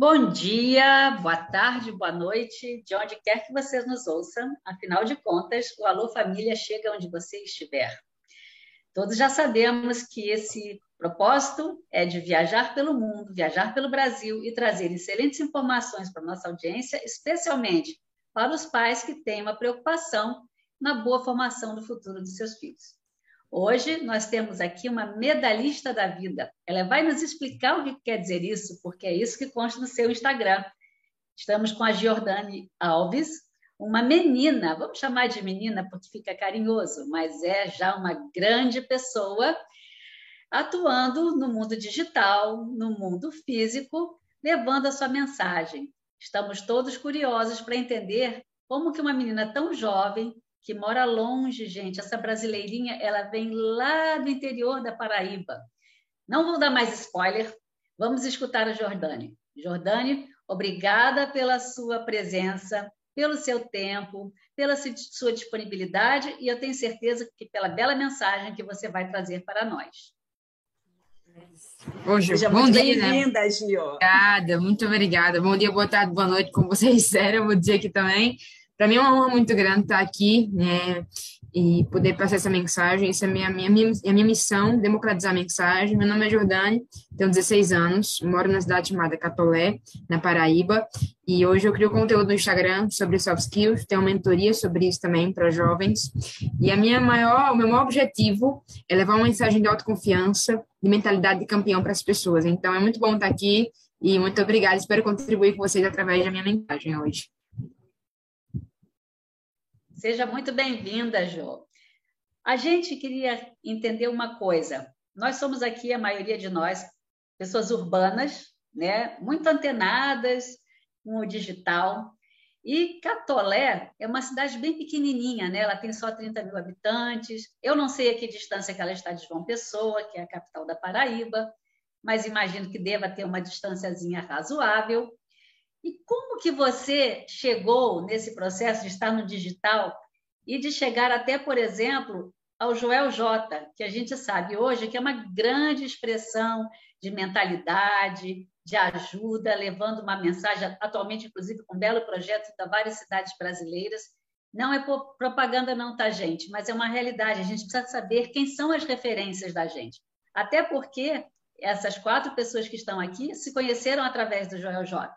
Bom dia, boa tarde, boa noite, de onde quer que você nos ouça. Afinal de contas, o Alô Família chega onde você estiver. Todos já sabemos que esse propósito é de viajar pelo mundo, viajar pelo Brasil e trazer excelentes informações para nossa audiência, especialmente para os pais que têm uma preocupação na boa formação do futuro dos seus filhos. Hoje nós temos aqui uma medalhista da vida. Ela vai nos explicar o que quer dizer isso, porque é isso que consta no seu Instagram. Estamos com a Giordane Alves, uma menina, vamos chamar de menina porque fica carinhoso, mas é já uma grande pessoa atuando no mundo digital, no mundo físico, levando a sua mensagem. Estamos todos curiosos para entender como que uma menina tão jovem que mora longe, gente. Essa brasileirinha, ela vem lá do interior da Paraíba. Não vou dar mais spoiler. Vamos escutar a Jordane. Jordane, obrigada pela sua presença, pelo seu tempo, pela sua disponibilidade e eu tenho certeza que pela bela mensagem que você vai trazer para nós. Hoje, Seja bom muito né? bem-vinda, né? Gio. Obrigada, muito obrigada. Bom dia, boa tarde, boa noite, como vocês disseram, eu vou dizer aqui também. Para mim é uma honra muito grande estar aqui né, e poder passar essa mensagem. Essa é a minha, minha, minha, minha missão, democratizar a mensagem. Meu nome é Jordane, tenho 16 anos, moro na cidade chamada Catolé, na Paraíba, e hoje eu crio conteúdo no Instagram sobre soft skills, tenho uma mentoria sobre isso também para jovens. E a minha maior, o meu maior objetivo é levar uma mensagem de autoconfiança, de mentalidade de campeão para as pessoas. Então é muito bom estar aqui e muito obrigada. Espero contribuir com vocês através da minha mensagem hoje. Seja muito bem-vinda, Jo. A gente queria entender uma coisa. Nós somos aqui, a maioria de nós, pessoas urbanas, né? muito antenadas com o digital. E Catolé é uma cidade bem pequenininha, né? ela tem só 30 mil habitantes. Eu não sei a que distância que ela está de João Pessoa, que é a capital da Paraíba, mas imagino que deva ter uma distânciazinha razoável. E como que você chegou nesse processo de estar no digital e de chegar até, por exemplo, ao Joel J, que a gente sabe hoje que é uma grande expressão de mentalidade, de ajuda, levando uma mensagem, atualmente, inclusive, com um belo projeto em várias cidades brasileiras. Não é propaganda, não, tá, gente? Mas é uma realidade. A gente precisa saber quem são as referências da gente. Até porque essas quatro pessoas que estão aqui se conheceram através do Joel J.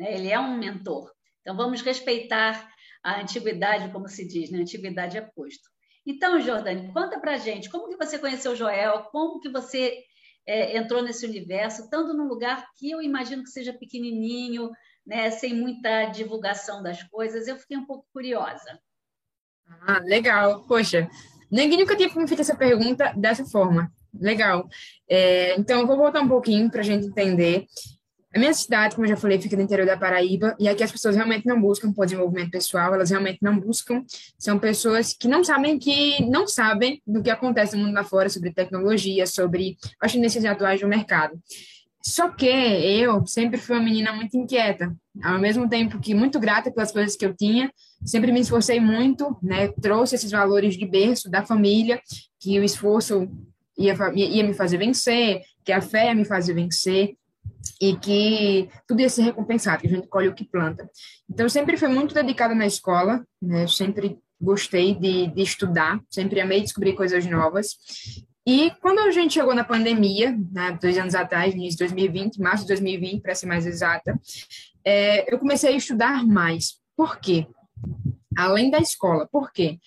Né? Ele é um mentor. Então, vamos respeitar a antiguidade, como se diz, né? Antiguidade é posto. Então, Jordane, conta para gente como que você conheceu Joel, como que você é, entrou nesse universo, estando num lugar que eu imagino que seja pequenininho, né, sem muita divulgação das coisas. Eu fiquei um pouco curiosa. Ah, legal. Poxa, ninguém nunca tinha me feito essa pergunta dessa forma. Legal. É, então, eu vou voltar um pouquinho para a gente entender. A minha cidade, como eu já falei, fica no interior da Paraíba, e aqui as pessoas realmente não buscam por desenvolvimento pessoal, elas realmente não buscam. São pessoas que não sabem que não sabem do que acontece no mundo lá fora sobre tecnologia, sobre as tendências atuais do mercado. Só que eu sempre fui uma menina muito inquieta, ao mesmo tempo que muito grata pelas coisas que eu tinha, sempre me esforcei muito, né? Trouxe esses valores de berço da família, que o esforço ia, ia me fazer vencer, que a fé ia me fazer vencer e que tudo ia ser recompensado, que a gente colhe o que planta. Então, sempre fui muito dedicada na escola, né? sempre gostei de, de estudar, sempre amei descobrir coisas novas. E quando a gente chegou na pandemia, né, dois anos atrás, início de 2020, março de 2020, para ser mais exata, é, eu comecei a estudar mais. Por quê? Além da escola. Por quê?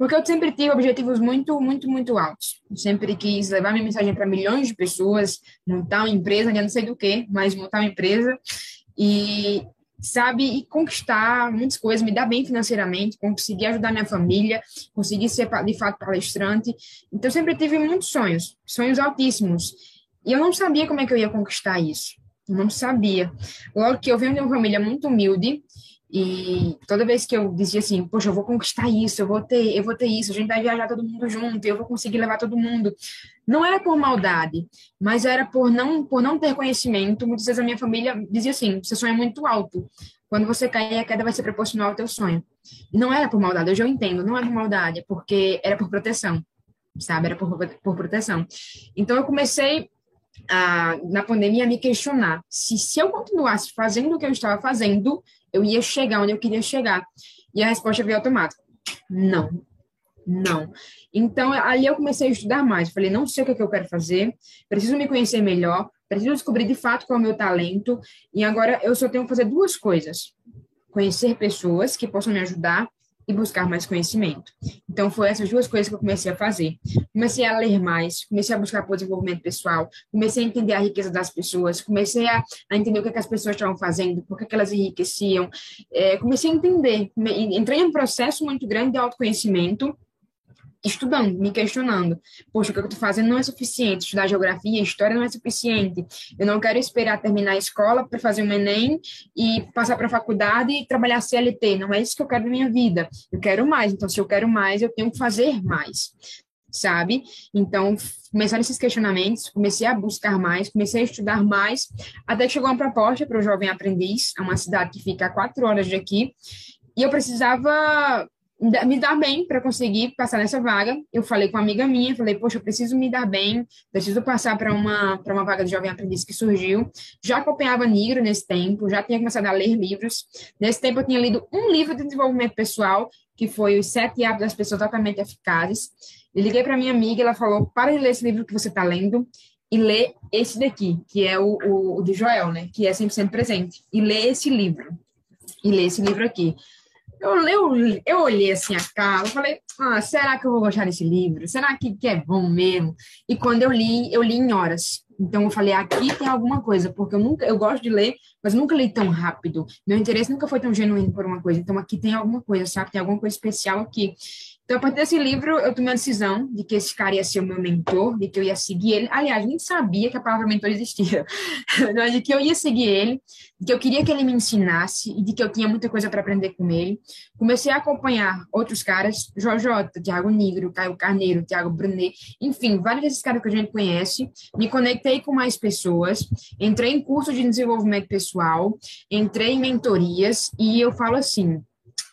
Porque eu sempre tive objetivos muito, muito, muito altos. Eu sempre quis levar minha mensagem para milhões de pessoas, montar uma empresa, já não sei do que, mas montar uma empresa e, sabe, e conquistar muitas coisas, me dar bem financeiramente, conseguir ajudar minha família, conseguir ser de fato palestrante. Então, eu sempre tive muitos sonhos, sonhos altíssimos. E eu não sabia como é que eu ia conquistar isso. Eu não sabia. Logo que eu venho de uma família muito humilde, e toda vez que eu dizia assim, poxa, eu vou conquistar isso, eu vou ter, eu vou ter isso, a gente vai viajar todo mundo junto, eu vou conseguir levar todo mundo. Não era por maldade, mas era por não, por não ter conhecimento. Muitas vezes a minha família dizia assim, seu sonho é muito alto. Quando você cair, a queda vai ser proporcional ao teu sonho. E não era por maldade, hoje eu entendo, não é por maldade, é porque era por proteção, sabe? Era por, por proteção. Então eu comecei na pandemia, me questionar se, se eu continuasse fazendo o que eu estava fazendo, eu ia chegar onde eu queria chegar. E a resposta veio automática: não. Não. Então, ali eu comecei a estudar mais. Falei, não sei o que, é que eu quero fazer, preciso me conhecer melhor, preciso descobrir de fato qual é o meu talento. E agora eu só tenho que fazer duas coisas: conhecer pessoas que possam me ajudar e buscar mais conhecimento. Então, foi essas duas coisas que eu comecei a fazer. Comecei a ler mais, comecei a buscar por desenvolvimento pessoal, comecei a entender a riqueza das pessoas, comecei a, a entender o que, é que, as pessoas estavam fazendo, por que, é que elas enriqueciam. É, comecei a entender, entrei em um processo muito grande de autoconhecimento, estudando, me questionando. Poxa, o que eu estou fazendo não é suficiente. Estudar geografia, história não é suficiente. Eu não quero esperar terminar a escola para fazer um Enem e passar para a faculdade e trabalhar CLT. Não é isso que eu quero na minha vida. Eu quero mais. Então, se eu quero mais, eu tenho que fazer mais. Sabe? Então, começaram esses questionamentos, comecei a buscar mais, comecei a estudar mais, até que chegou uma proposta para o jovem aprendiz, é uma cidade que fica a quatro horas de aqui, e eu precisava me dar bem para conseguir passar nessa vaga. Eu falei com uma amiga minha, falei, poxa, eu preciso me dar bem, preciso passar para uma para uma vaga de jovem aprendiz que surgiu. Já acompanhava Nigro nesse tempo, já tinha começado a ler livros. Nesse tempo eu tinha lido um livro de desenvolvimento pessoal, que foi Os Sete Hábitos das Pessoas Altamente Eficazes. E liguei para minha amiga, ela falou, para de ler esse livro que você está lendo e lê esse daqui, que é o, o, o de Joel, né, que é 100% presente. E lê esse livro. E lê esse livro aqui. Eu, eu, eu olhei assim a cara, eu falei, ah, será que eu vou gostar desse livro? Será que, que é bom mesmo? E quando eu li, eu li em horas. Então eu falei, aqui tem alguma coisa, porque eu nunca, eu gosto de ler, mas nunca li tão rápido. Meu interesse nunca foi tão genuíno por uma coisa. Então aqui tem alguma coisa, sabe? Tem alguma coisa especial aqui. Então, a partir desse livro, eu tomei a decisão de que esse cara ia ser o meu mentor, de que eu ia seguir ele. Aliás, nem sabia que a palavra mentor existia, mas de que eu ia seguir ele, de que eu queria que ele me ensinasse e de que eu tinha muita coisa para aprender com ele. Comecei a acompanhar outros caras, Jojota, Tiago Negro, Caio Carneiro, Tiago Brunet, enfim, vários desses caras que a gente conhece. Me conectei com mais pessoas, entrei em curso de desenvolvimento pessoal, entrei em mentorias e eu falo assim,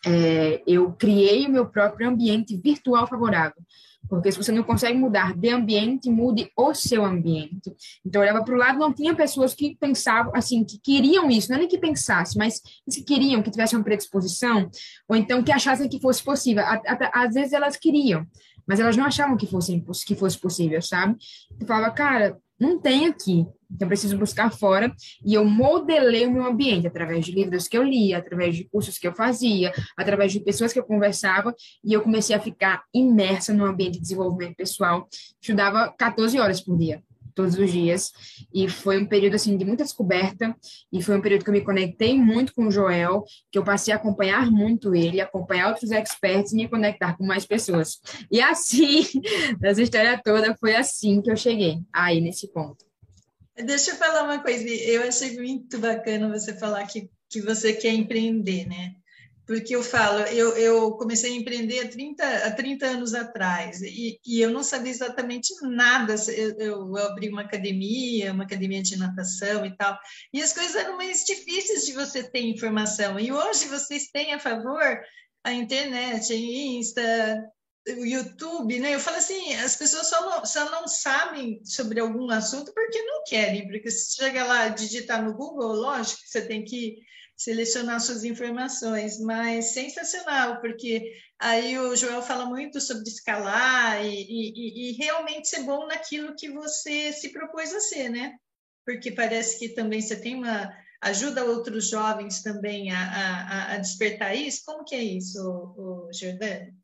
é, eu criei o meu próprio ambiente virtual favorável. Porque se você não consegue mudar de ambiente, mude o seu ambiente. Então, eu olhava para o lado, não tinha pessoas que pensavam, assim, que queriam isso, não é nem que pensassem, mas que queriam, que tivessem uma predisposição, ou então que achassem que fosse possível. Às vezes elas queriam, mas elas não achavam que fosse, que fosse possível, sabe? Eu falava, cara, não tem aqui. Então, eu preciso buscar fora. E eu modelei o meu ambiente através de livros que eu lia, através de cursos que eu fazia, através de pessoas que eu conversava. E eu comecei a ficar imersa no ambiente de desenvolvimento pessoal. Estudava 14 horas por dia todos os dias. E foi um período assim de muita descoberta e foi um período que eu me conectei muito com o Joel, que eu passei a acompanhar muito ele, acompanhar outros experts e me conectar com mais pessoas. E assim, nessa história toda foi assim que eu cheguei aí nesse ponto. Deixa eu falar uma coisa, eu achei muito bacana você falar que, que você quer empreender, né? porque eu falo, eu, eu comecei a empreender há 30, há 30 anos atrás, e, e eu não sabia exatamente nada, eu, eu, abri uma academia, uma academia de natação e tal, e as coisas eram mais difíceis de você ter informação, e hoje vocês têm a favor a internet, Insta, o YouTube, né? Eu falo assim, as pessoas só não, só não sabem sobre algum assunto porque não querem, porque se chega lá, digitar no Google, lógico que você tem que selecionar suas informações, mas sensacional, porque aí o Joel fala muito sobre escalar e, e, e, realmente ser bom naquilo que você se propôs a ser, né? Porque parece que também você tem uma ajuda outros jovens também a, a, a despertar isso. Como que é isso, o, o Jordani?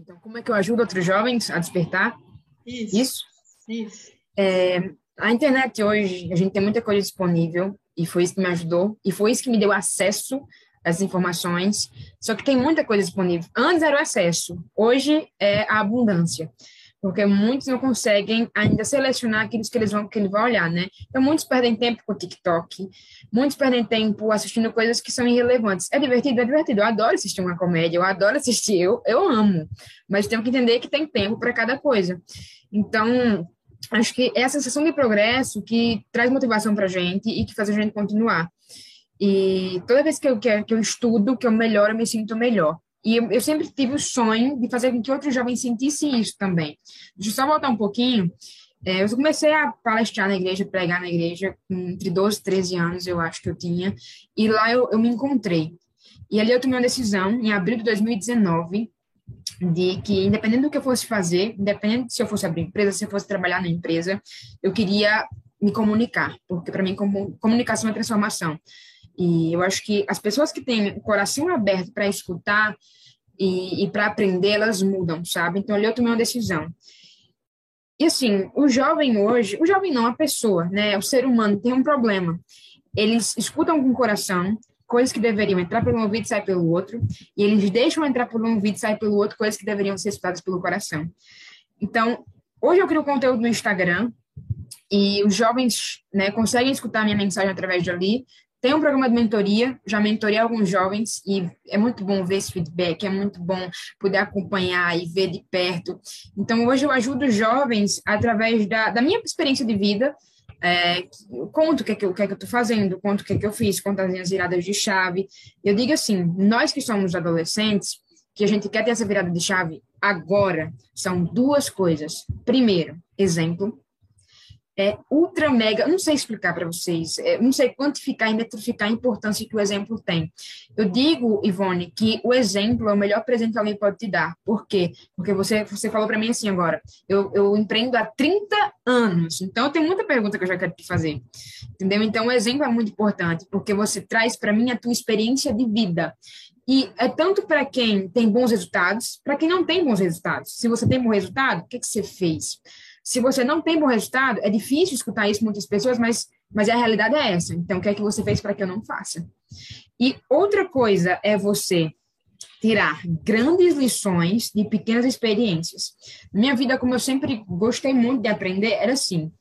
Então, como é que eu ajudo outros jovens a despertar? Isso. Isso. isso. É, a internet hoje, a gente tem muita coisa disponível e foi isso que me ajudou, e foi isso que me deu acesso às informações. Só que tem muita coisa disponível. Antes era o acesso, hoje é a abundância. Porque muitos não conseguem ainda selecionar aquilo que eles vão que ele vai olhar, né? Então muitos perdem tempo com o TikTok, muitos perdem tempo assistindo coisas que são irrelevantes. É divertido, é divertido. Eu adoro assistir uma comédia, eu adoro assistir, eu, eu amo. Mas tenho que entender que tem tempo para cada coisa. Então, acho que é a sensação de progresso que traz motivação para gente e que faz a gente continuar. E toda vez que eu, que, eu estudo, que eu melhoro, eu me sinto melhor. E eu, eu, sempre tive o sonho de fazer com que outros jovens sentissem isso também. Deixa eu só voltar um pouquinho. É, eu comecei a palestrar na igreja, pregar na igreja, entre 12 e 13 anos, eu acho que eu tinha, e lá eu, eu me encontrei. E ali eu tomei uma decisão, em abril de 2019, de que, independente do que eu fosse fazer, independente se eu fosse abrir empresa, se eu fosse trabalhar na empresa, eu queria me comunicar, porque para mim comunicação é transformação. E eu acho que as pessoas que têm o coração aberto para escutar e, e para aprender, elas mudam, sabe? Então ali eu tomei uma decisão. E assim, o jovem hoje, o jovem não, a pessoa, né? O ser humano tem um problema. Eles escutam com o coração, coisas que deveriam entrar pelo ouvido e sair pelo outro, e eles deixam entrar pelo ouvido e sair pelo outro, coisas que deveriam ser escutadas pelo coração. Então, hoje eu crio conteúdo no Instagram, e os jovens né, conseguem escutar minha mensagem através de ali. Tem um programa de mentoria, já mentorei alguns jovens e é muito bom ver esse feedback, é muito bom poder acompanhar e ver de perto. Então, hoje eu ajudo jovens através da, da minha experiência de vida, é, conto o que, é que, eu, o que é que eu estou fazendo, conto o que é que eu fiz, conto as minhas viradas de chave. Eu digo assim, nós que somos adolescentes, que a gente quer ter essa virada de chave agora, são duas coisas. Primeiro, exemplo é ultra mega, não sei explicar para vocês, é, não sei quantificar e metrificar a importância que o exemplo tem. Eu digo, Ivone, que o exemplo é o melhor presente que alguém pode te dar. Por quê? Porque você, você falou para mim assim agora, eu, eu empreendo há 30 anos, então eu tenho muita pergunta que eu já quero te fazer, entendeu? Então o exemplo é muito importante, porque você traz para mim a tua experiência de vida. E é tanto para quem tem bons resultados, para quem não tem bons resultados. Se você tem bom resultado, o que, que você fez? Se você não tem bom resultado, é difícil escutar isso muitas pessoas, mas, mas a realidade é essa. Então, o que é que você fez para que eu não faça? E outra coisa é você tirar grandes lições de pequenas experiências. Minha vida, como eu sempre gostei muito de aprender, era assim: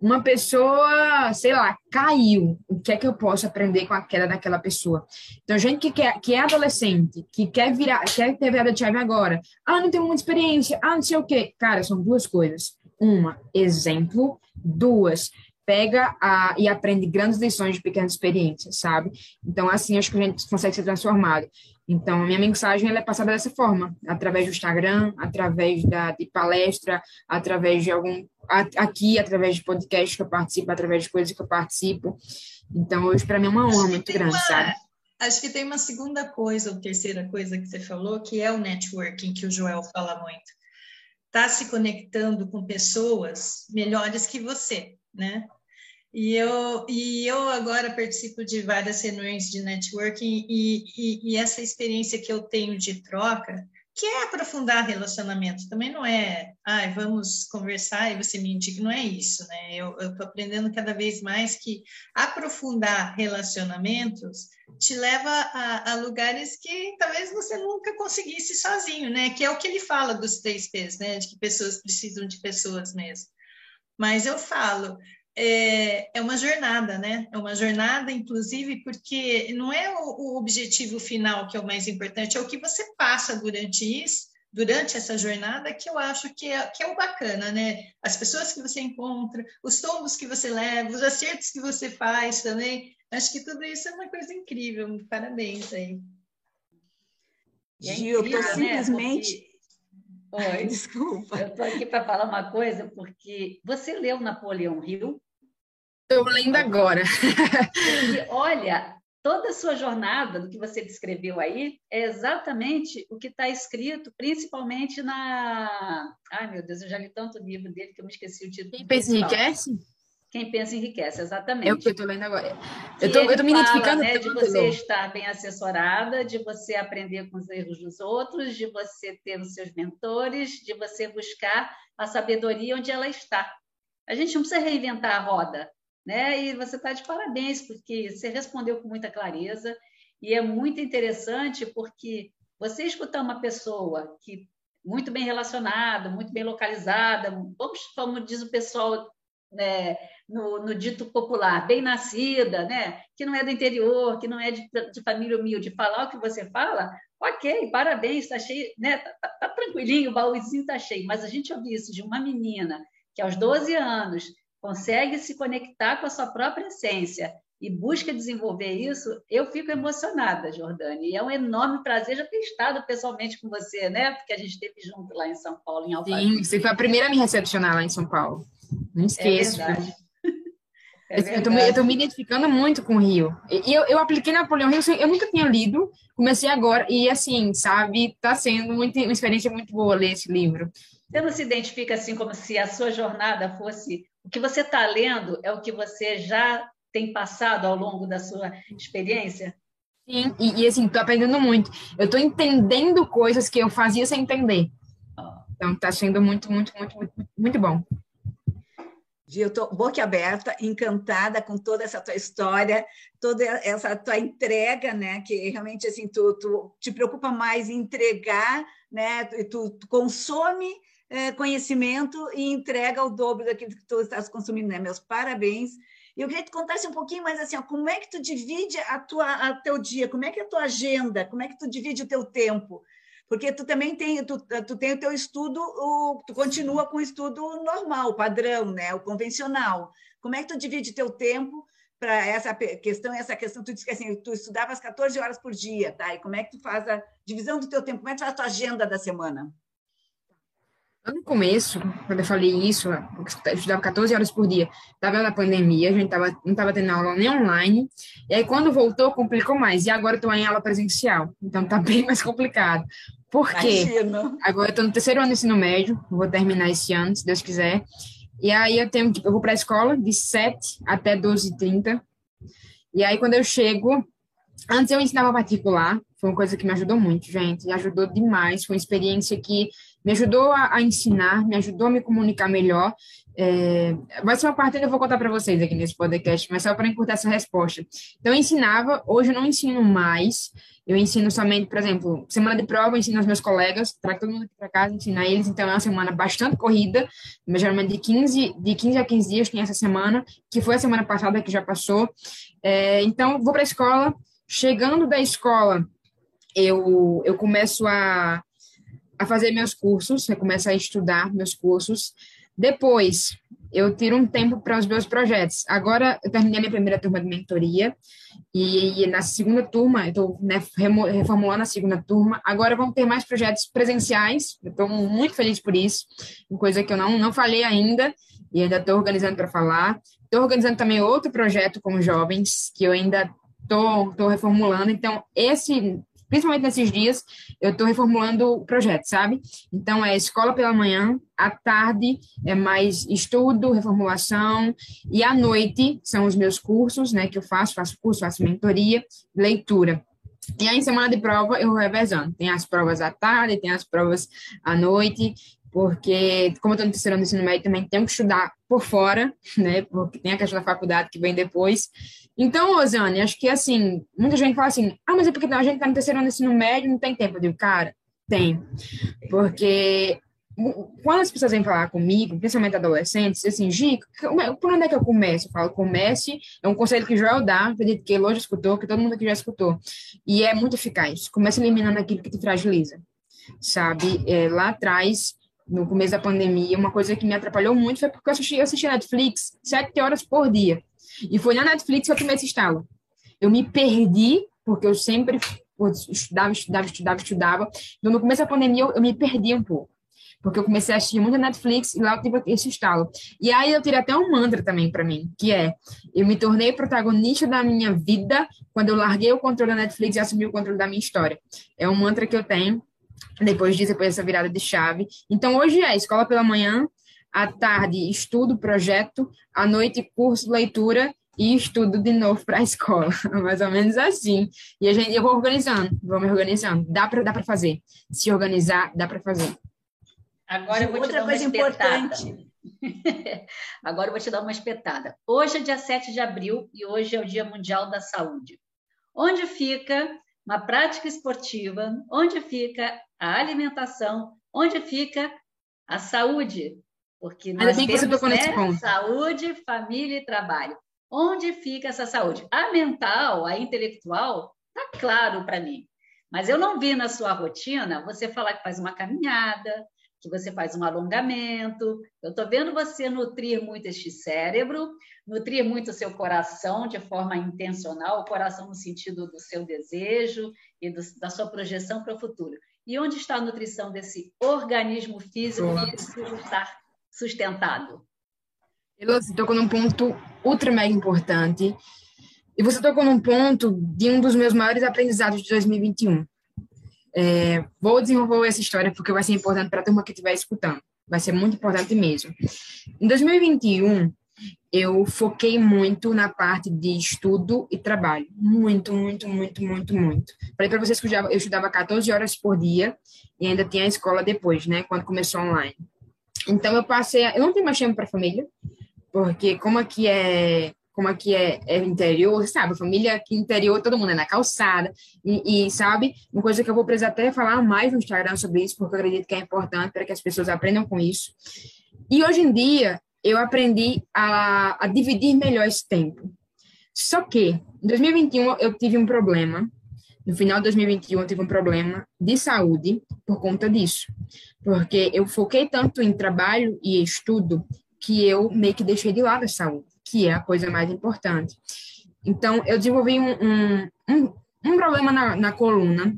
uma pessoa, sei lá, caiu, o que é que eu posso aprender com a queda daquela pessoa? Então, gente que, quer, que é adolescente, que quer virar, quer ter virada de chave agora, ah, não tenho muita experiência, ah, não sei o quê. Cara, são duas coisas. Uma, exemplo. Duas, pega a, e aprende grandes lições de pequenas experiências, sabe? Então, assim, acho que a gente consegue ser transformado. Então, a minha mensagem ela é passada dessa forma, através do Instagram, através da, de palestra, através de algum... aqui, através de podcast que eu participo, através de coisas que eu participo. Então, hoje, para mim, é uma honra muito grande, uma, sabe? Acho que tem uma segunda coisa, ou terceira coisa que você falou, que é o networking, que o Joel fala muito está se conectando com pessoas melhores que você, né? E eu, e eu agora participo de várias reuniões de networking e, e, e essa experiência que eu tenho de troca que é aprofundar relacionamento, também não é, ah, vamos conversar e você me indica, não é isso, né? Eu estou aprendendo cada vez mais que aprofundar relacionamentos te leva a, a, lugares que talvez você nunca conseguisse sozinho, né? Que é o que ele fala dos três P's, né? De que pessoas precisam de pessoas mesmo. Mas eu falo, é, é uma jornada, né? É uma jornada, inclusive, porque não é o, o, objetivo final que é o mais importante, é o que você passa durante isso, durante essa jornada, que eu acho que é, que é o bacana, né? As pessoas que você encontra, os tombos que você leva, os acertos que você faz também. Acho que tudo isso é uma coisa incrível. Parabéns aí. É Gil, eu estou simplesmente. Né? Oi, desculpa. Eu estou aqui para falar uma coisa, porque você leu Napoleão Hill? Estou lendo agora. E olha, toda a sua jornada, do que você descreveu aí, é exatamente o que está escrito, principalmente na. Ai, meu Deus, eu já li tanto livro dele que eu me esqueci o título. Quem pensa enriquece? Quem pensa enriquece, exatamente. É o que eu estou lendo agora. Eu estou me identificando. Né, de você estar bem assessorada, de você aprender com os erros dos outros, de você ter os seus mentores, de você buscar a sabedoria onde ela está. A gente não precisa reinventar a roda, né? E você está de parabéns, porque você respondeu com muita clareza, e é muito interessante porque você escutar uma pessoa que muito bem relacionada, muito bem localizada, vamos, como diz o pessoal né, no, no, dito popular, bem nascida, né? que não é do interior, que não é de, de família humilde, falar o que você fala, ok, parabéns, está cheio, né? Tá, tá, tá, tranquilinho, o baúzinho está cheio. Mas a gente ouviu isso de uma menina que aos 12 anos consegue se conectar com a sua própria essência e busca desenvolver isso, eu fico emocionada, Jordane. E é um enorme prazer já ter estado pessoalmente com você, né? Porque a gente esteve junto lá em São Paulo, em Alphaville. Sim, você foi a primeira a me recepcionar lá em São Paulo. Não esqueço. É verdade. É eu estou me identificando muito com o Rio. E eu, eu apliquei Napoleão Rio, eu nunca tinha lido, comecei agora, e assim, sabe, está sendo muito, uma experiência muito boa ler esse livro. Você não se identifica assim como se a sua jornada fosse. O que você está lendo é o que você já tem passado ao longo da sua experiência? Sim, e, e assim, estou aprendendo muito. Eu estou entendendo coisas que eu fazia sem entender. Então, está sendo muito, muito, muito, muito, muito bom. Eu estou boquiaberta, encantada com toda essa tua história, toda essa tua entrega, né? Que realmente assim tu, tu te preocupa mais em entregar, né? Tu, tu consome é, conhecimento e entrega o dobro daquilo que tu estás consumindo, né? Meus parabéns. Eu queria que tu contasse um pouquinho mais assim, ó, como é que tu divide a tua a teu dia, como é que é a tua agenda, como é que tu divide o teu tempo? Porque tu também tem, tu, tu tem o teu estudo, o, tu continua com o estudo normal, padrão, né? O convencional. Como é que tu divide teu tempo para essa questão, essa questão, tu disse que assim, tu estudavas 14 horas por dia, tá? E como é que tu faz a divisão do teu tempo? Como é que tu faz a tua agenda da semana? No começo, quando eu falei isso, eu estudava 14 horas por dia, estava na pandemia, a gente tava, não estava tendo aula nem online, e aí quando voltou, complicou mais, e agora estou em aula presencial, então está bem mais complicado. Por quê? Imagina. Agora eu estou no terceiro ano do ensino médio, vou terminar esse ano, se Deus quiser, e aí eu tenho, eu vou para a escola de 7 até 12h30, e aí quando eu chego, antes eu ensinava particular, foi uma coisa que me ajudou muito, gente, ajudou demais, foi uma experiência que me ajudou a, a, ensinar, me ajudou a me comunicar melhor. É, vai ser uma parte que eu vou contar para vocês aqui nesse podcast, mas só para encurtar essa resposta. Então, eu ensinava, hoje eu não ensino mais, eu ensino somente, por exemplo, semana de prova, eu ensino aos meus colegas, trago todo mundo aqui para casa, ensinar eles, então é uma semana bastante corrida, mas geralmente de 15, de 15 a 15 dias tem essa semana, que foi a semana passada que já passou. É, então, vou para a escola, chegando da escola, eu, eu começo a a fazer meus cursos, eu começo a estudar meus cursos. Depois, eu tiro um tempo para os meus projetos. Agora, eu terminei a minha primeira turma de mentoria e, e na segunda turma, eu estou né, reformulando a segunda turma. Agora vão ter mais projetos presenciais, eu estou muito feliz por isso, coisa que eu não, não falei ainda e ainda estou organizando para falar. Estou organizando também outro projeto com jovens que eu ainda estou reformulando. Então, esse principalmente nesses dias, eu estou reformulando o projeto, sabe? Então, é escola pela manhã, à tarde é mais estudo, reformulação, e à noite são os meus cursos, né, que eu faço, faço curso, faço mentoria, leitura. E aí, em semana de prova, eu vou revezando. Tem as provas à tarde, tem as provas à noite, porque, como eu estou no terceiro ano do ensino médio, também tenho que estudar por fora, né? Porque tem a questão da faculdade que vem depois. Então, Rosane, acho que assim, muita gente fala assim, ah, mas é porque a gente está no terceiro ano do ensino médio, não tem tempo. Eu digo, cara, tem. Porque quando as pessoas vêm falar comigo, principalmente adolescentes, assim, Gico, é, por onde é que eu começo? Eu falo, comece, é um conselho que Joel dá, acredito que Elô já escutou, que todo mundo aqui já escutou, e é muito eficaz. Comece eliminando aquilo que te fragiliza, sabe? É, lá atrás, no começo da pandemia, uma coisa que me atrapalhou muito foi porque eu assisti, eu assisti Netflix sete horas por dia. E foi na Netflix que eu tomei esse estalo. Eu me perdi, porque eu sempre estudava, estudava, estudava, estudava. Então, no começo da pandemia, eu, eu me perdi um pouco. Porque eu comecei a assistir muito Netflix e lá eu tive esse estalo. E aí eu tirei até um mantra também para mim, que é: eu me tornei protagonista da minha vida quando eu larguei o controle da Netflix e assumi o controle da minha história. É um mantra que eu tenho depois disso, depois dessa virada de chave. Então, hoje é escola pela manhã, à tarde, estudo, projeto, à noite, curso, leitura e estudo de novo para a escola. Mais ou menos assim. E a gente, eu vou organizando, vou me organizando. Dá para dá fazer. Se organizar, dá para fazer. Agora eu vou Outra te dar uma espetada. Importante. Agora eu vou te dar uma espetada. Hoje é dia 7 de abril e hoje é o Dia Mundial da Saúde. Onde fica uma prática esportiva, onde fica a alimentação, onde fica a saúde, porque nós temos né, saúde, família e trabalho. Onde fica essa saúde? A mental, a intelectual, tá claro para mim. Mas eu não vi na sua rotina você falar que faz uma caminhada, que você faz um alongamento. Eu estou vendo você nutrir muito este cérebro, nutrir muito o seu coração de forma intencional, o coração no sentido do seu desejo e do, da sua projeção para o futuro. E onde está a nutrição desse organismo físico que precisa estar sustentado? Você tocou num ponto ultra mega importante. E você tocou num ponto de um dos meus maiores aprendizados de 2021. É, vou desenvolver essa história porque vai ser importante para a turma que estiver escutando. Vai ser muito importante mesmo. Em 2021, eu foquei muito na parte de estudo e trabalho. Muito, muito, muito, muito, muito. Falei para vocês que eu estudava, eu estudava 14 horas por dia e ainda tinha a escola depois, né? Quando começou online. Então, eu passei... A, eu não tenho mais tempo para família, porque como aqui é como aqui é, é interior, sabe? Família aqui interior, todo mundo é na calçada. E, e, sabe, uma coisa que eu vou precisar até falar mais no Instagram sobre isso, porque eu acredito que é importante para que as pessoas aprendam com isso. E hoje em dia, eu aprendi a, a dividir melhor esse tempo. Só que, em 2021, eu tive um problema. No final de 2021, eu tive um problema de saúde por conta disso. Porque eu foquei tanto em trabalho e estudo que eu meio que deixei de lado a saúde que é a coisa mais importante. Então, eu desenvolvi um, um, um, problema na, na coluna.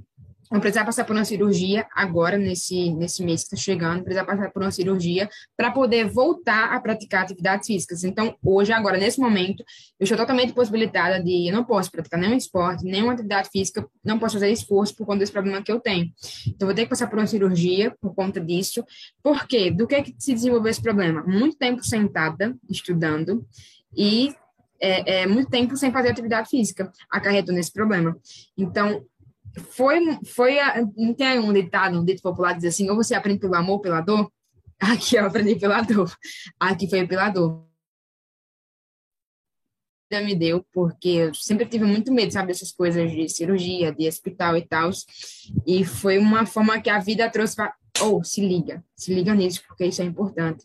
Eu precisava passar por uma cirurgia agora, nesse, nesse mês que está chegando, precisava passar por uma cirurgia para poder voltar a praticar atividades físicas. Então, hoje, agora, nesse momento, eu estou totalmente possibilitada de. Eu não posso praticar nenhum esporte, nenhuma atividade física, não posso fazer esforço por conta desse problema que eu tenho. Então, vou ter que passar por uma cirurgia por conta disso. Por quê? Do que, é que se desenvolveu esse problema? Muito tempo sentada, estudando, e é, é, muito tempo sem fazer atividade física, acarretou nesse problema. Então, foi, foi a, não tem um ditado, um dito popular diz assim, ou você aprende pelo amor, pela dor? Aqui eu aprendi pela dor, aqui foi pela dor. Me deu, porque eu sempre tive muito medo, sabe, dessas coisas de cirurgia, de hospital e tal. E foi uma forma que a vida trouxe ou oh, se liga, se liga nisso, porque isso é importante.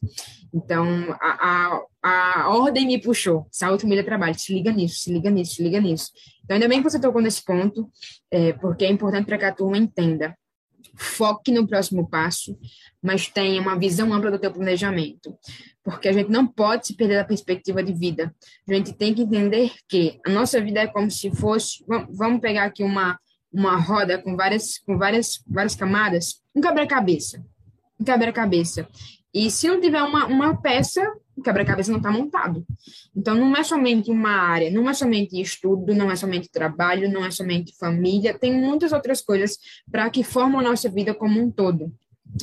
Então, a, a, a ordem me puxou, saúde, família, trabalho, se liga nisso, se liga nisso, se liga nisso. Então, ainda bem que você tocou nesse ponto, é, porque é importante para que a turma entenda. Foque no próximo passo, mas tenha uma visão ampla do teu planejamento, porque a gente não pode se perder da perspectiva de vida. A gente tem que entender que a nossa vida é como se fosse, vamos pegar aqui uma uma roda com várias, com várias, várias camadas, um quebra-cabeça. Um quebra-cabeça. E se não tiver uma, uma peça, o quebra-cabeça não está montado. Então, não é somente uma área, não é somente estudo, não é somente trabalho, não é somente família, tem muitas outras coisas para que formam a nossa vida como um todo.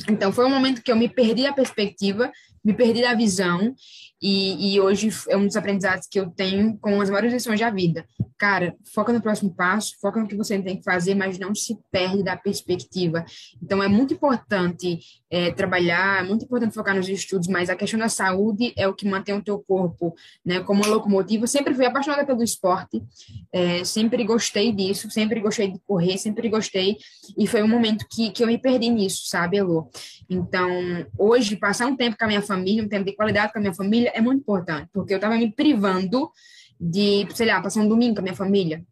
Então, foi um momento que eu me perdi a perspectiva, me perdi da visão, e, e, hoje é um dos aprendizados que eu tenho com as maiores lições da vida. Cara, foca no próximo passo, foca no que você tem que fazer, mas não se perde da perspectiva. Então, é muito importante é, trabalhar, é muito importante focar nos estudos, mas a questão da saúde é o que mantém o teu corpo, né? Como locomotiva, eu sempre fui apaixonada pelo esporte, é, sempre gostei disso, sempre gostei de correr, sempre gostei, e foi um momento que, que eu me perdi nisso, sabe, Elô? Então, hoje, passar um tempo com a minha família, um tempo de qualidade com a minha família, é muito importante, porque eu estava me privando de, sei lá, passar um domingo com a minha família.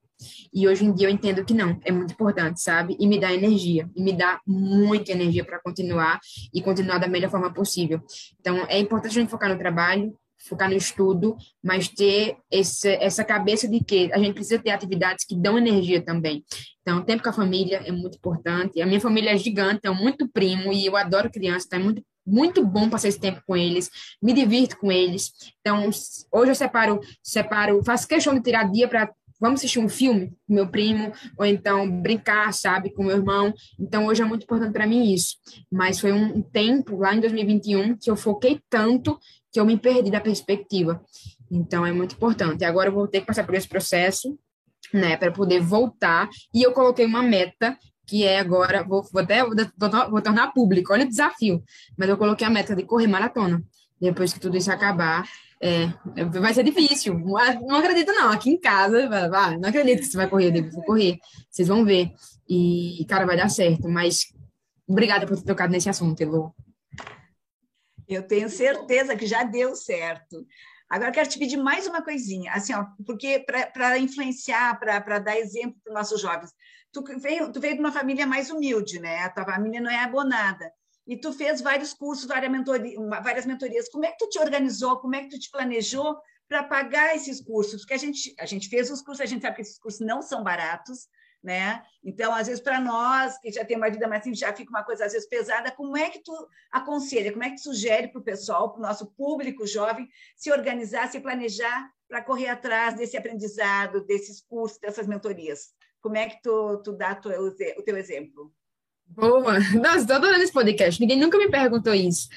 E hoje em dia eu entendo que não, é muito importante, sabe? E me dá energia, e me dá muita energia para continuar e continuar da melhor forma possível. Então, é importante a gente focar no trabalho, focar no estudo, mas ter esse, essa cabeça de que a gente precisa ter atividades que dão energia também. Então, tempo com a família é muito importante. A minha família é gigante, é muito primo e eu adoro criança, então é muito muito bom passar esse tempo com eles, me divirto com eles. Então, hoje eu separo, separo, faço questão de tirar dia para vamos assistir um filme com meu primo, ou então brincar, sabe, com meu irmão. Então, hoje é muito importante para mim isso. Mas foi um tempo, lá em 2021, que eu foquei tanto que eu me perdi da perspectiva. Então, é muito importante. Agora eu vou ter que passar por esse processo, né, para poder voltar. E eu coloquei uma meta que é agora, vou, vou até vou, vou tornar público, olha o desafio, mas eu coloquei a meta de correr maratona. Depois que tudo isso acabar, é, vai ser difícil. Não acredito, não. Aqui em casa, vai, não acredito que você vai correr, eu vou correr. Vocês vão ver. E, cara, vai dar certo. Mas obrigada por ter tocado nesse assunto, Elo. Eu tenho certeza que já deu certo. Agora, quero te pedir mais uma coisinha, assim, ó, porque para influenciar, para dar exemplo para os nossos jovens, tu veio, tu veio de uma família mais humilde, né? A tua família não é abonada. e tu fez vários cursos, várias, mentoria, várias mentorias. Como é que tu te organizou? Como é que tu te planejou para pagar esses cursos? Porque a gente, a gente fez os cursos, a gente sabe que esses cursos não são baratos, né? Então, às vezes, para nós, que já tem uma vida mais simples, já fica uma coisa, às vezes, pesada. Como é que tu aconselha, como é que tu sugere para o pessoal, para o nosso público jovem, se organizar, se planejar para correr atrás desse aprendizado, desses cursos, dessas mentorias? Como é que tu, tu dá tu, o teu exemplo? Boa! Nossa, estou adorando esse podcast. Ninguém nunca me perguntou isso.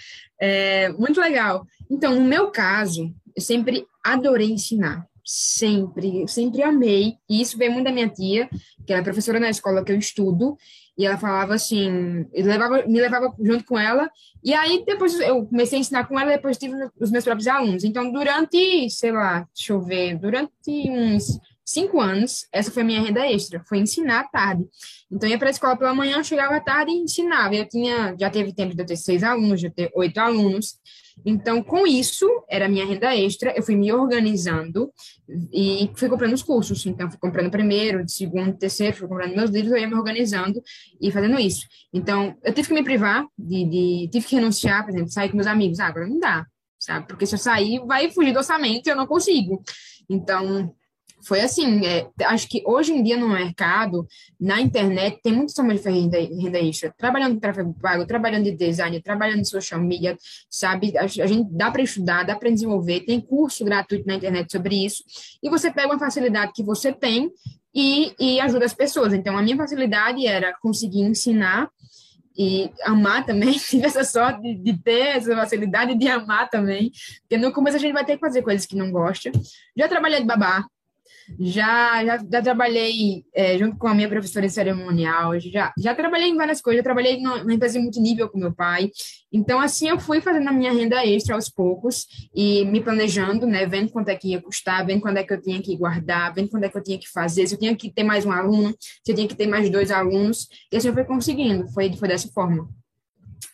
É, muito legal. Então, no meu caso, eu sempre adorei ensinar. Sempre, sempre amei. E isso veio muito da minha tia, que era professora na escola que eu estudo. E ela falava assim, levava, me levava junto com ela. E aí, depois eu comecei a ensinar com ela, depois tive os meus próprios alunos. Então, durante, sei lá, deixa eu ver, durante uns cinco anos, essa foi minha renda extra, foi ensinar à tarde. Então, eu ia para a escola pela manhã, chegava à tarde e ensinava. Eu tinha, já teve tempo de eu ter seis alunos, eu ter oito alunos. Então, com isso, era minha renda extra, eu fui me organizando e fui comprando os cursos. Então, fui comprando primeiro, segundo, terceiro, fui comprando meus livros, eu ia me organizando e fazendo isso. Então, eu tive que me privar, de, de tive que renunciar, por exemplo, sair com meus amigos. Ah, agora não dá, sabe? Porque se eu sair, vai fugir do orçamento e eu não consigo. Então, foi assim, é, acho que hoje em dia no mercado, na internet, tem muitas formas de renda, renda extra. Trabalhando em tráfego pago, trabalhando de design, trabalhando em social media, sabe? A, a gente dá para estudar, dá para desenvolver, tem curso gratuito na internet sobre isso. E você pega uma facilidade que você tem e, e ajuda as pessoas. Então, a minha facilidade era conseguir ensinar e amar também, tive essa sorte de, de, ter essa facilidade de amar também, porque no começo a gente vai ter que fazer coisas que não gosta. Já trabalhei de babá, já, já, já trabalhei é, junto com a minha professora em cerimonial, já, já trabalhei em várias coisas, já trabalhei numa empresa multinível com meu pai. Então, assim, eu fui fazendo a minha renda extra aos poucos e me planejando, né? Vendo quanto é que ia custar, vendo quando é que eu tinha que guardar, vendo quando é que eu tinha que fazer, se eu tinha que ter mais um aluno, se eu tinha que ter mais dois alunos. E assim eu fui conseguindo, foi, foi dessa forma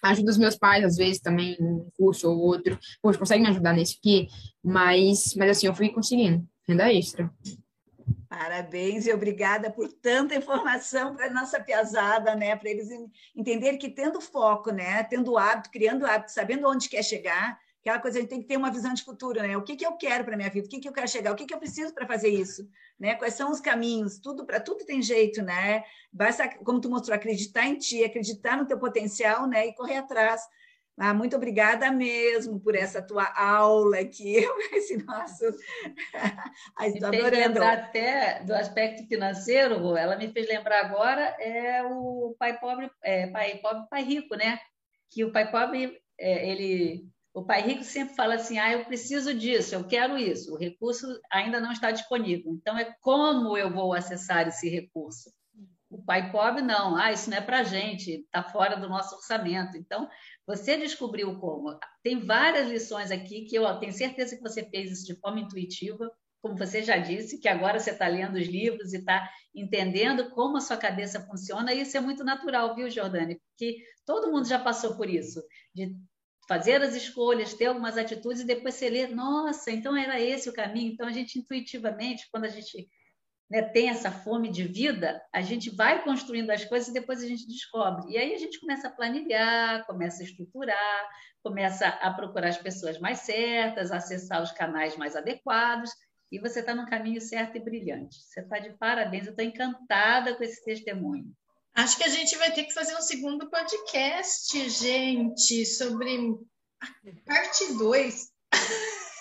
ajuda os meus pais, às vezes, também, um curso ou outro. Poxa, consegue me ajudar nesse aqui? Mas, mas assim, eu fui conseguindo. Renda extra. Parabéns e obrigada por tanta informação para a nossa piazada, né? Para eles entenderem que tendo foco, né? Tendo hábito, criando hábito, sabendo onde quer chegar, aquela coisa, a gente tem que ter uma visão de futuro, né? O que, que eu quero para minha vida? O que, que eu quero chegar? O que, que eu preciso para fazer isso? Né? Quais são os caminhos? Tudo para tudo tem jeito, né? Basta, como tu mostrou, acreditar em ti, acreditar no teu potencial, né? E correr atrás. Ah, muito obrigada mesmo por essa tua aula aqui, esse nosso. Estou adorando. lembrar até do aspecto financeiro, ela me fez lembrar agora é o pai pobre, é, pai pobre, pai rico, né? Que o pai pobre, é, ele, o pai rico sempre fala assim: ah, eu preciso disso, eu quero isso. O recurso ainda não está disponível. Então é como eu vou acessar esse recurso? O pai pobre não, ah, isso não é para gente, está fora do nosso orçamento. Então você descobriu como. Tem várias lições aqui que eu tenho certeza que você fez isso de forma intuitiva, como você já disse, que agora você está lendo os livros e está entendendo como a sua cabeça funciona, e isso é muito natural, viu, Jordane? Porque todo mundo já passou por isso, de fazer as escolhas, ter algumas atitudes e depois você lê, nossa, então era esse o caminho. Então a gente intuitivamente, quando a gente né, tem essa fome de vida, a gente vai construindo as coisas e depois a gente descobre. E aí a gente começa a planilhar, começa a estruturar, começa a procurar as pessoas mais certas, acessar os canais mais adequados, e você está no caminho certo e brilhante. Você está de parabéns, eu estou encantada com esse testemunho. Acho que a gente vai ter que fazer um segundo podcast, gente, sobre parte 2.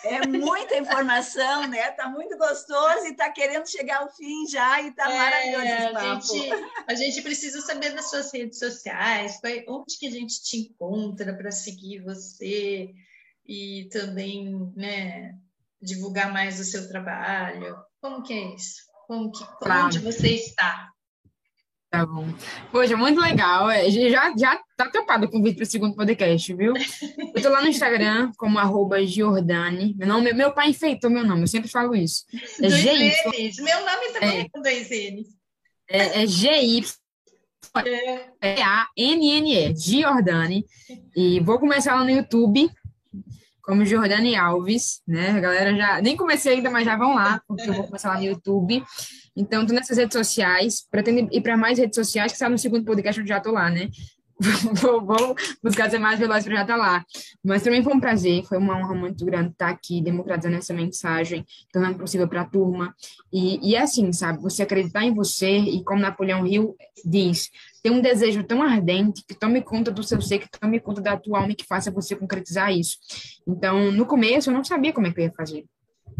É muita informação, né? Tá muito gostoso e tá querendo chegar ao fim já e tá é, maravilhoso esse papo. A gente, a gente precisa saber das suas redes sociais, onde que a gente te encontra para seguir você e também, né, divulgar mais o seu trabalho. Como que é isso? Como que, claro. Onde você está? Tá bom. Poxa, muito legal. É, já, já tá topado o convite para o segundo podcast, viu? Eu tô lá no Instagram como arroba Giordani. Meu, nome, meu pai enfeitou meu nome, eu sempre falo isso. É dois N's. Meu nome também é, é com dois N's. É, é GY. É A-N-N-E, Giordani. E vou começar lá no YouTube, como Jordani Alves, né? A galera já. Nem comecei ainda, mas já vão lá, porque eu vou começar lá no YouTube. Então, tô nessas redes sociais, pretendo ir para mais redes sociais, que está no segundo podcast eu já tô lá, né? vou, vou, buscar ser mais veloz para já estar tá lá. Mas também foi um prazer, foi uma honra muito grande estar aqui, democratizando essa mensagem, tornando possível para a turma. E, e é assim, sabe? Você acreditar em você, e como Napoleão Hill diz, ter um desejo tão ardente que tome conta do seu ser, que tome conta da tua alma e que faça você concretizar isso. Então, no começo, eu não sabia como é que eu ia fazer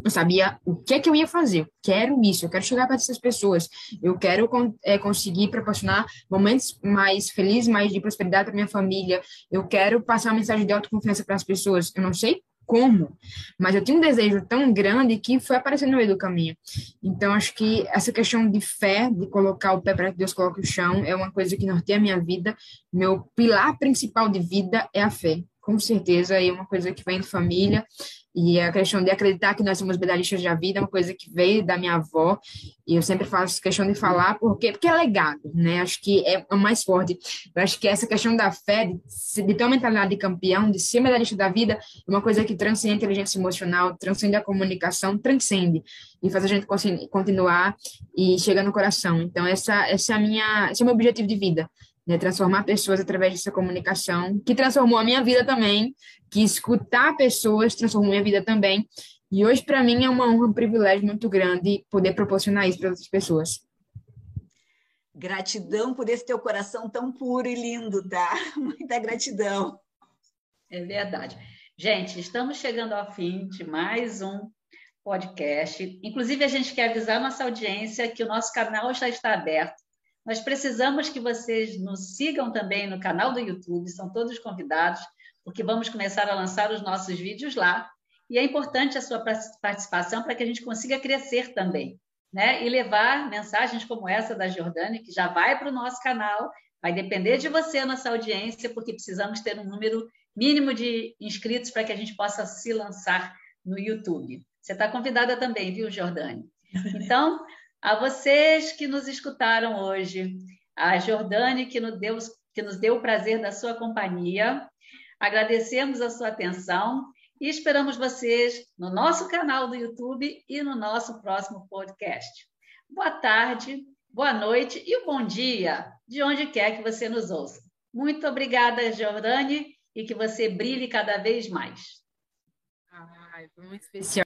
eu sabia o que é que eu ia fazer. Eu quero isso, eu quero chegar para essas pessoas. Eu quero é, conseguir proporcionar momentos mais felizes, mais de prosperidade para minha família. Eu quero passar uma mensagem de autoconfiança para as pessoas. Eu não sei como, mas eu tinha um desejo tão grande que foi aparecendo no meio do caminho. Então, acho que essa questão de fé, de colocar o pé para que Deus coloque o chão, é uma coisa que norteia a minha vida. Meu pilar principal de vida é a fé com certeza, é uma coisa que vem de família, e a questão de acreditar que nós somos medalhistas da vida é uma coisa que veio da minha avó, e eu sempre faço questão de falar, porque, porque é legado, né? Acho que é o mais forte. Eu acho que essa questão da fé, de, de ter uma mentalidade de campeão, de ser medalhista da vida, é uma coisa que transcende a inteligência emocional, transcende a comunicação, transcende, e faz a gente continuar e chegar no coração. Então, essa, essa é a minha, esse é o meu objetivo de vida né, transformar pessoas através dessa comunicação, que transformou a minha vida também, que escutar pessoas transformou a minha vida também. E hoje, para mim, é uma honra, um privilégio muito grande poder proporcionar isso para outras pessoas. Gratidão por esse teu coração tão puro e lindo, tá? Muita gratidão. É verdade. Gente, estamos chegando ao fim de mais um podcast. Inclusive, a gente quer avisar a nossa audiência que o nosso canal já está aberto nós precisamos que vocês nos sigam também no canal do YouTube, são todos convidados, porque vamos começar a lançar os nossos vídeos lá. E é importante a sua participação para que a gente consiga crescer também, né? E levar mensagens como essa da Jordânia, que já vai para o nosso canal, vai depender de você, nossa audiência, porque precisamos ter um número mínimo de inscritos para que a gente possa se lançar no YouTube. Você está convidada também, viu, Jordânia? Então, a vocês que nos escutaram hoje, a Jordane, que nos deu, que nos deu o prazer da sua companhia, agradecemos a sua atenção e esperamos vocês no nosso canal do YouTube e no nosso próximo podcast. Boa tarde, boa noite e um bom dia, de onde quer que você nos ouça. Muito obrigada, Jordane, e que você brilhe cada vez mais. Ai, foi muito especial.